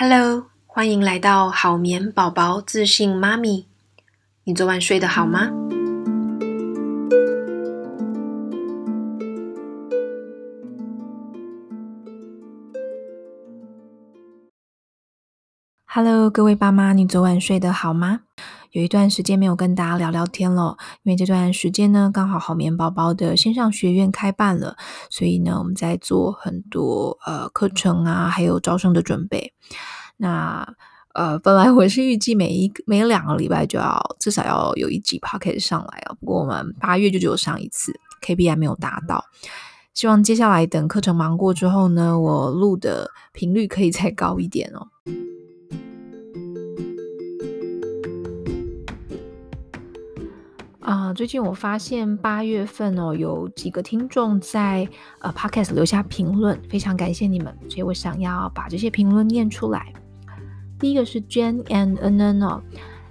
Hello，欢迎来到好眠宝宝自信妈咪。你昨晚睡得好吗？Hello，各位爸妈，你昨晚睡得好吗？有一段时间没有跟大家聊聊天了，因为这段时间呢，刚好好眠宝宝的线上学院开办了，所以呢，我们在做很多呃课程啊，还有招生的准备。那呃，本来我是预计每一每两个礼拜就要至少要有一集 podcast 上来啊，不过我们八月就只有上一次，KPI 没有达到。希望接下来等课程忙过之后呢，我录的频率可以再高一点哦。啊、最近我发现八月份哦，有几个听众在呃 podcast 留下评论，非常感谢你们，所以我想要把这些评论念出来。第一个是 Jane and Anon 哦，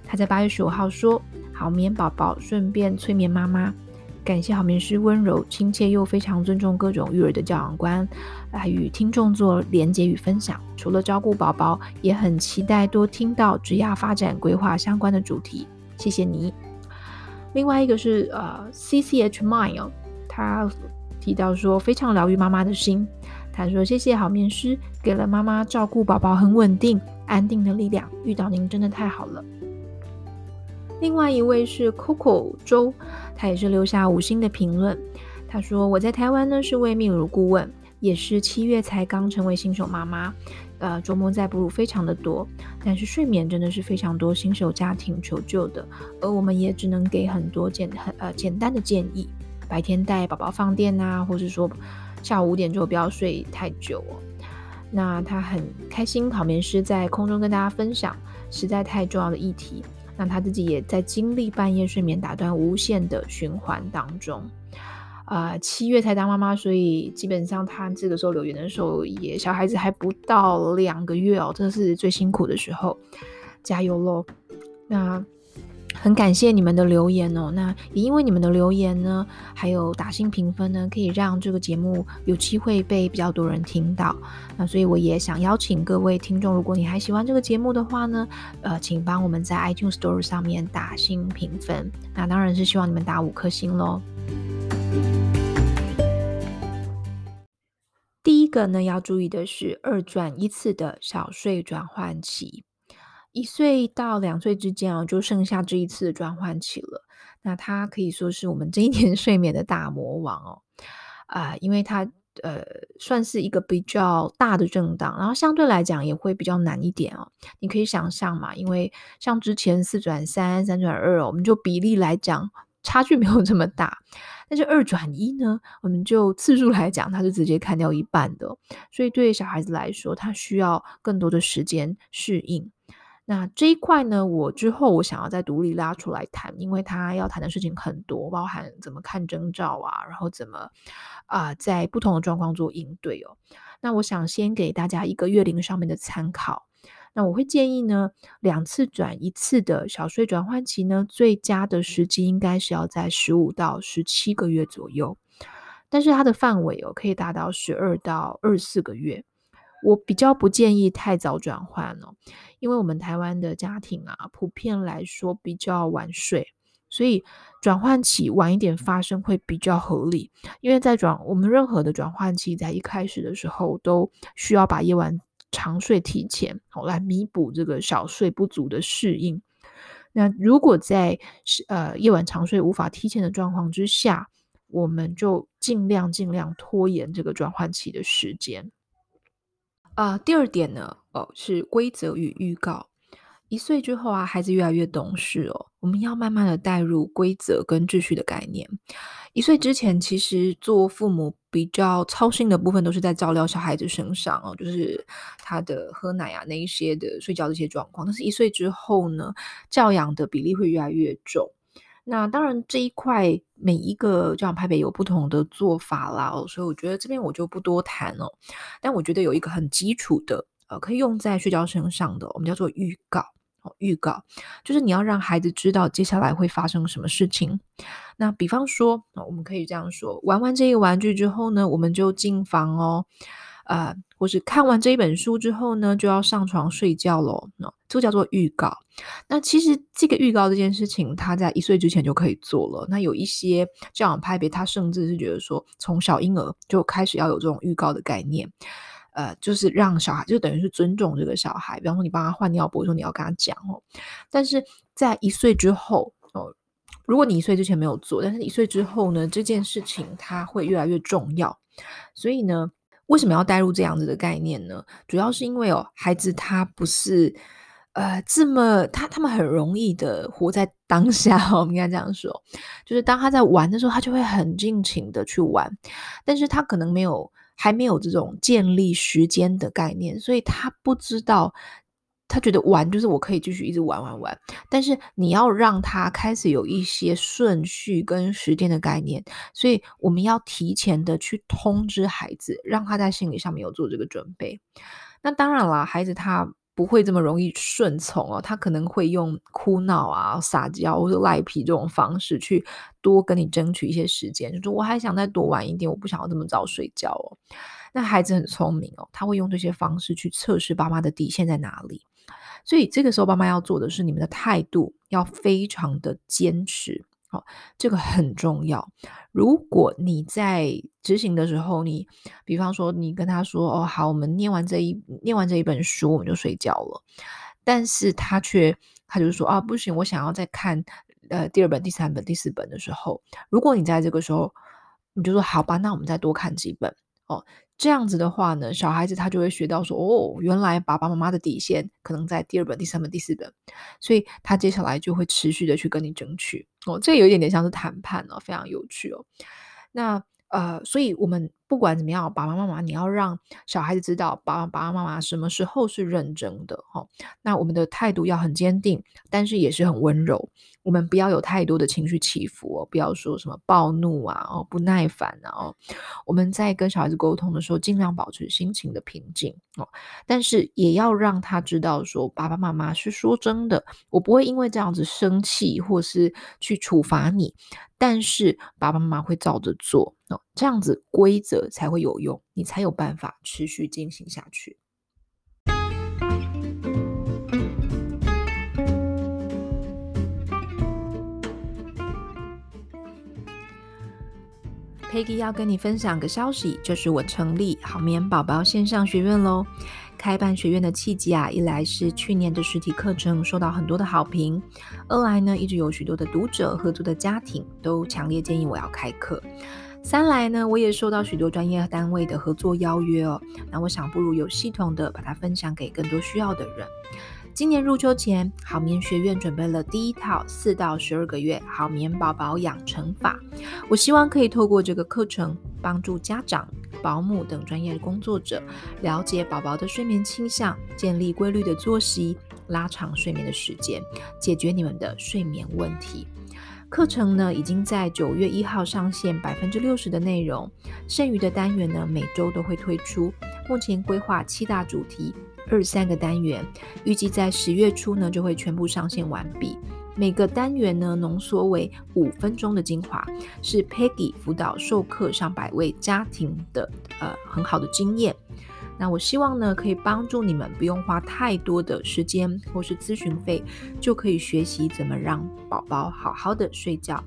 他在八月十五号说：“好眠宝宝，顺便催眠妈妈，感谢好眠师温柔、亲切又非常尊重各种育儿的教养观，来与听众做连接与分享。除了照顾宝宝，也很期待多听到职业发展规划相关的主题。谢谢你。”另外一个是呃 C C H Mine 哦，他提到说非常疗愈妈妈的心。他说：“谢谢好面师，给了妈妈照顾宝宝很稳定、安定的力量。遇到您真的太好了。”另外一位是 Coco 周，他也是留下五星的评论。他说：“我在台湾呢是位泌乳顾问，也是七月才刚成为新手妈妈。呃，周末在哺乳非常的多，但是睡眠真的是非常多新手家庭求救的，而我们也只能给很多简很呃简单的建议。白天带宝宝放电啊，或是说。”下午五点就不要睡太久哦。那他很开心，考眠师在空中跟大家分享实在太重要的议题。那他自己也在经历半夜睡眠打断无限的循环当中。啊、七月才当妈妈，所以基本上他这个时候留言的时候，也小孩子还不到两个月哦，这是最辛苦的时候，加油喽！那。很感谢你们的留言哦，那也因为你们的留言呢，还有打星评分呢，可以让这个节目有机会被比较多人听到。那所以我也想邀请各位听众，如果你还喜欢这个节目的话呢，呃，请帮我们在 iTunes Store 上面打星评分。那当然是希望你们打五颗星喽。一个呢，要注意的是二转一次的小睡转换期。一岁到两岁之间啊，就剩下这一次的转换期了。那他可以说是我们这一年 睡眠的大魔王哦，啊、因为他呃算是一个比较大的震荡，然后相对来讲也会比较难一点哦。你可以想象嘛，因为像之前四转三、三转二哦，我们就比例来讲差距没有这么大，但是二转一呢，我们就次数来讲，它是直接砍掉一半的，所以对小孩子来说，他需要更多的时间适应。那这一块呢，我之后我想要再独立拉出来谈，因为他要谈的事情很多，包含怎么看征兆啊，然后怎么啊、在不同的状况做应对哦。那我想先给大家一个月龄上面的参考。那我会建议呢，两次转一次的小睡转换期呢，最佳的时机应该是要在十五到十七个月左右，但是它的范围哦，可以达到十二到二十四个月。我比较不建议太早转换哦，因为我们台湾的家庭啊，普遍来说比较晚睡，所以转换期晚一点发生会比较合理。因为在转我们任何的转换期，在一开始的时候都需要把夜晚长睡提前，好来弥补这个小睡不足的适应。那如果在呃夜晚长睡无法提前的状况之下，我们就尽量尽量拖延这个转换期的时间。啊、第二点呢，哦，是规则与预告。一岁之后啊，孩子越来越懂事哦，我们要慢慢的带入规则跟秩序的概念。一岁之前，其实做父母比较操心的部分都是在照料小孩子身上哦，就是他的喝奶啊那一些的睡觉这些状况。但是，一岁之后呢，教养的比例会越来越重。那当然，这一块每一个教养派别有不同的做法啦，哦，所以我觉得这边我就不多谈了。但我觉得有一个很基础的，呃，可以用在睡觉身上的，我们叫做预告。预告就是你要让孩子知道接下来会发生什么事情。那比方说，我们可以这样说：玩完这个玩具之后呢，我们就进房哦。呃，或是看完这一本书之后呢，就要上床睡觉喽。那这个叫做预告。那其实这个预告这件事情，他在一岁之前就可以做了。那有一些教养派别，他甚至是觉得说，从小婴儿就开始要有这种预告的概念，呃，就是让小孩就等于是尊重这个小孩。比方说，你帮他换尿布，说你要跟他讲哦。但是在一岁之后哦，如果你一岁之前没有做，但是一岁之后呢，这件事情它会越来越重要。所以呢，为什么要带入这样子的概念呢？主要是因为哦，孩子他不是呃这么他他们很容易的活在当下，我们应该这样说，就是当他在玩的时候，他就会很尽情的去玩，但是他可能没有还没有这种建立时间的概念，所以他不知道。他觉得玩就是我可以继续一直玩玩玩，但是你要让他开始有一些顺序跟时间的概念，所以我们要提前的去通知孩子，让他在心理上面有做这个准备。那当然了，孩子他不会这么容易顺从哦，他可能会用哭闹啊、撒娇或者赖皮这种方式去多跟你争取一些时间，就说我还想再多玩一点，我不想要这么早睡觉哦。那孩子很聪明哦，他会用这些方式去测试爸妈的底线在哪里。所以这个时候，爸妈要做的是，你们的态度要非常的坚持，好，这个很重要。如果你在执行的时候，你比方说，你跟他说：“哦，好，我们念完这一念完这一本书，我们就睡觉了。”但是他却他就说：“啊，不行，我想要再看呃第二本、第三本、第四本的时候。”如果你在这个时候，你就说：“好吧，那我们再多看几本。”哦。这样子的话呢，小孩子他就会学到说，哦，原来爸爸妈妈的底线可能在第二本、第三本、第四本，所以他接下来就会持续的去跟你争取。哦，这有一点点像是谈判哦，非常有趣哦。那呃，所以我们。不管怎么样，爸爸妈妈，你要让小孩子知道，爸爸爸爸妈妈什么时候是认真的哈。那我们的态度要很坚定，但是也是很温柔。我们不要有太多的情绪起伏哦，不要说什么暴怒啊，哦，不耐烦啊，哦。我们在跟小孩子沟通的时候，尽量保持心情的平静哦。但是也要让他知道说，爸爸妈妈是说真的，我不会因为这样子生气，或是去处罚你。但是爸爸妈妈会照着做哦，这样子规则才会有用，你才有办法持续进行下去。Peggy 要跟你分享个消息，就是我成立好眠宝宝线上学院喽。开办学院的契机啊，一来是去年的实体课程受到很多的好评，二来呢，一直有许多的读者、合作的家庭都强烈建议我要开课，三来呢，我也受到许多专业单位的合作邀约哦，那我想不如有系统的把它分享给更多需要的人。今年入秋前，好眠学院准备了第一套四到十二个月好眠宝宝养成法。我希望可以透过这个课程，帮助家长、保姆等专业工作者了解宝宝的睡眠倾向，建立规律的作息，拉长睡眠的时间，解决你们的睡眠问题。课程呢，已经在九月一号上线百分之六十的内容，剩余的单元呢，每周都会推出。目前规划七大主题。二三个单元，预计在十月初呢就会全部上线完毕。每个单元呢浓缩为五分钟的精华，是 Peggy 辅导授课上百位家庭的呃很好的经验。那我希望呢可以帮助你们不用花太多的时间或是咨询费，就可以学习怎么让宝宝好好的睡觉。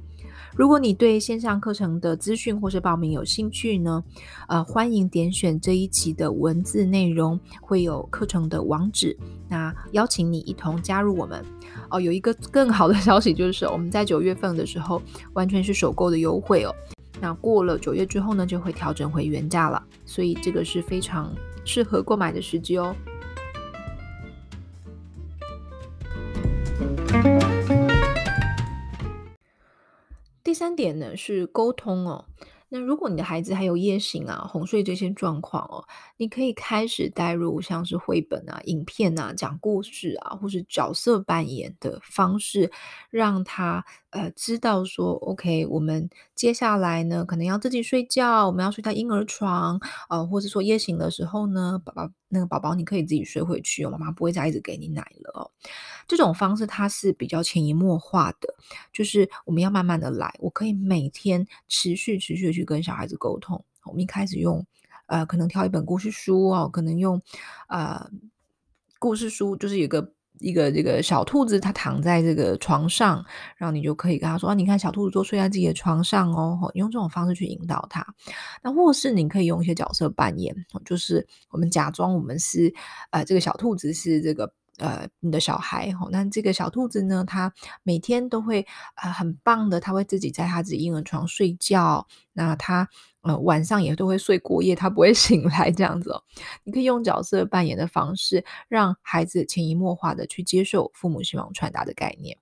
如果你对线上课程的资讯或是报名有兴趣呢，呃，欢迎点选这一期的文字内容，会有课程的网址。那邀请你一同加入我们。哦，有一个更好的消息就是，我们在九月份的时候完全是首购的优惠哦。那过了九月之后呢，就会调整回原价了，所以这个是非常适合购买的时机哦。第三点呢是沟通哦。那如果你的孩子还有夜醒啊、哄睡这些状况哦，你可以开始带入像是绘本啊、影片啊、讲故事啊，或是角色扮演的方式，让他呃知道说，OK，我们接下来呢可能要自己睡觉，我们要睡在婴儿床，呃，或者说夜醒的时候呢，宝宝那个宝宝你可以自己睡回去哦，妈妈不会再一直给你奶了哦。这种方式它是比较潜移默化的，就是我们要慢慢的来，我可以每天持续持续的去跟小孩子沟通。我们一开始用呃，可能挑一本故事书哦，可能用呃故事书，就是有个。一个这个小兔子，它躺在这个床上，然后你就可以跟他说：“啊，你看小兔子都睡在自己的床上哦。”用这种方式去引导他。那或是你可以用一些角色扮演，就是我们假装我们是呃这个小兔子是这个。呃，你的小孩哈，那这个小兔子呢，它每天都会呃很棒的，它会自己在它自己婴儿床睡觉。那它呃晚上也都会睡过夜，他不会 醒来这样子哦。你可以用角色扮演的方式，让孩子潜移默化的去接受父母希望传达的概念。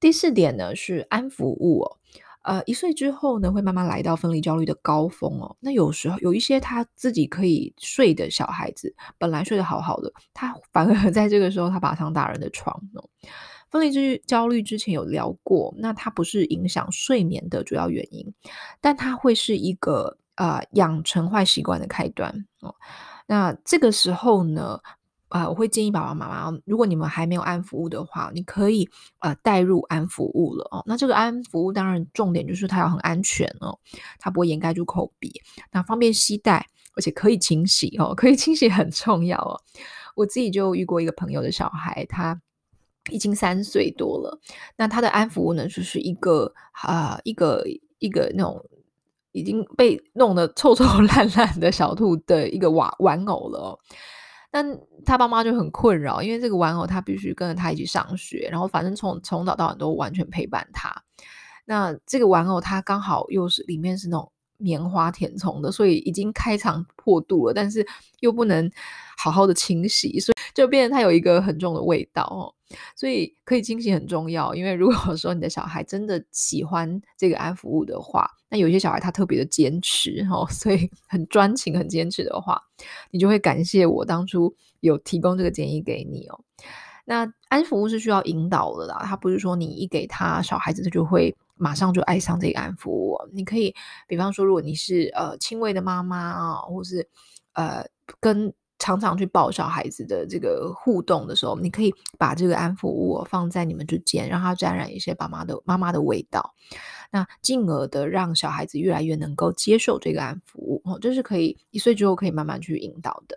第四点呢是安抚物哦。呃，一岁之后呢，会慢慢来到分离焦虑的高峰哦。那有时候有一些他自己可以睡的小孩子，本来睡得好好的，他反而 在这个时候他爬上大人的床哦。分离焦虑之前有聊过，那它不是影响睡眠的主要原因，但它会是一个呃养成坏习惯的开端哦。那这个时候呢，啊、呃，我会建议爸爸妈妈，如果你们还没有安抚物的话，你可以呃带入安抚物了哦。那这个安抚物当然重点就是它要很安全哦，它不会掩盖住口鼻，那方便携带，而且可以清洗哦，可以清洗很重要哦。我自己就遇过一个朋友的小孩，他已经三岁多了，那他的安抚物呢，就是一个啊、一个一个那种已经被弄得臭臭 烂烂的小兔的一个玩玩偶了哦。但他爸妈就很困扰，因为这个玩偶他必须跟着他一起上学，然后反正从从早到晚都完全陪伴他。那这个玩偶它刚好又是里面是那种棉花填充的，所以已经开肠破肚了，但是又不能好好的清洗，所以就变成它有一个很重的味道哦。所以可以清洗很重要，因为如果说你的小孩真的喜欢这个安抚物的话，那有些小孩他特别的坚持哦，所以很专情、很坚持的话，你就会感谢我当初有提供这个建议给你哦。那安抚物是需要引导的啦，他不是说你一给他小孩子，他就会马上就爱上这个安抚物。你可以，比方说，如果你是呃亲喂的妈妈啊，或是呃跟。常常去抱小孩子的这个互动的时候，你可以把这个安抚物放在你们之间，让它沾染一些爸妈的妈妈的味道，那进而的让小孩子越来越能够接受这个安抚物哦，这是可以一岁之后可以慢慢去引导的。